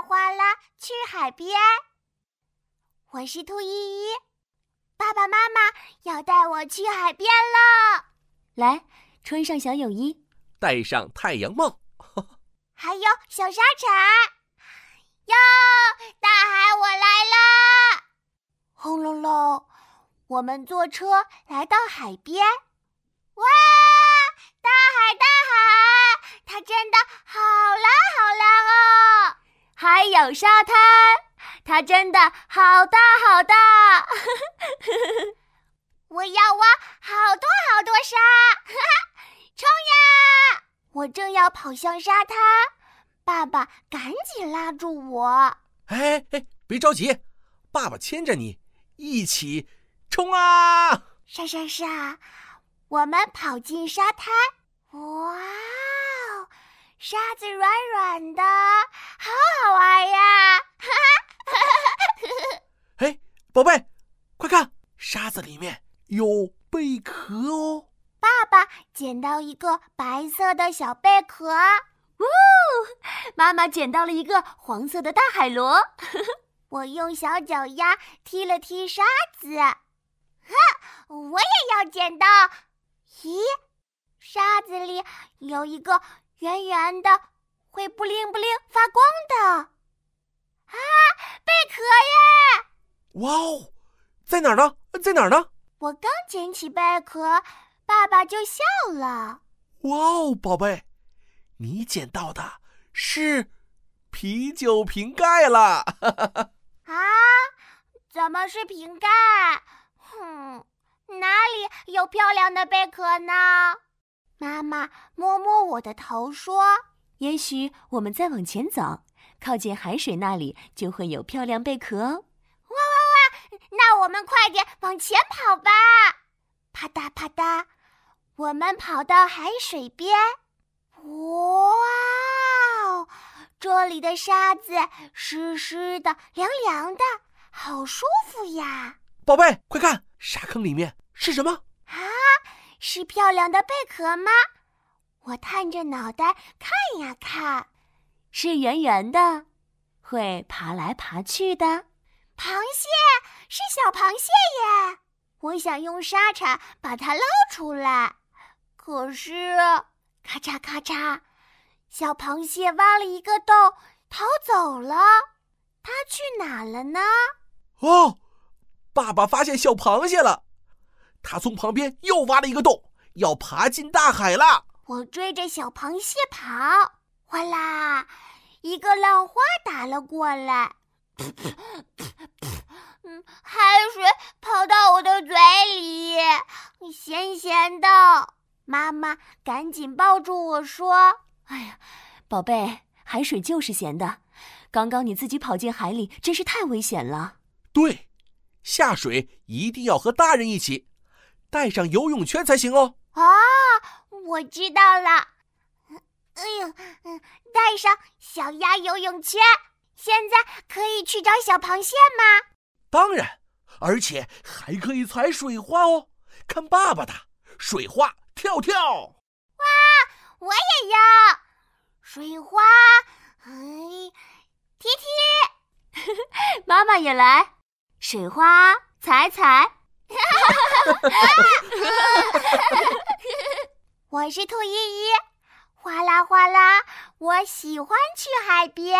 啦哗啦去海边。我是兔依依，爸爸妈妈要带我去海边了。来，穿上小泳衣，戴上太阳帽，还有小沙铲。哟，大海，我来啦！轰隆隆，我们坐车来到海边。哇，大海，大海，它真的好蓝好蓝哦！还有沙滩，它真的好大好大。我要挖好多好多沙，冲呀！我正要跑向沙滩，爸爸赶紧拉住我。哎哎，别着急，爸爸牵着你一起冲啊！沙沙沙，我们跑进沙滩。哇哦，沙子软软的，好好玩呀！哈哈哈哈哎，宝贝，快看，沙子里面。有贝壳哦！爸爸捡到一个白色的小贝壳，呜！妈妈捡到了一个黄色的大海螺。我用小脚丫踢了踢沙子，哈！我也要捡到。咦，沙子里有一个圆圆的、会不灵不灵发光的啊，贝壳耶！哇哦，在哪儿呢？在哪儿呢？我刚捡起贝壳，爸爸就笑了。哇哦，宝贝，你捡到的是啤酒瓶盖了！啊，怎么是瓶盖？哼，哪里有漂亮的贝壳呢？妈妈摸摸我的头说：“也许我们再往前走，靠近海水那里就会有漂亮贝壳哦。”那我们快点往前跑吧！啪嗒啪嗒，我们跑到海水边。哇哦，这里的沙子湿湿的、凉凉的，好舒服呀！宝贝，快看，沙坑里面是什么？啊，是漂亮的贝壳吗？我探着脑袋看呀看，是圆圆的，会爬来爬去的。螃蟹是小螃蟹耶！我想用沙铲把它捞出来，可是咔嚓咔嚓，小螃蟹挖了一个洞逃走了。它去哪了呢？哦，爸爸发现小螃蟹了，它从旁边又挖了一个洞，要爬进大海了。我追着小螃蟹跑，哗啦，一个浪花打了过来。嗯，海水跑到我的嘴里，咸咸的。妈妈赶紧抱住我说：“哎呀，宝贝，海水就是咸的。刚刚你自己跑进海里，真是太危险了。”对，下水一定要和大人一起，带上游泳圈才行哦。啊，我知道了。哎呦，嗯，带上小鸭游泳圈。现在可以去找小螃蟹吗？当然，而且还可以踩水花哦。看爸爸的水花跳跳！哇，我也要水花！哎，踢踢！妈妈也来，水花踩踩！我是兔依依，哗啦哗啦，我喜欢去海边。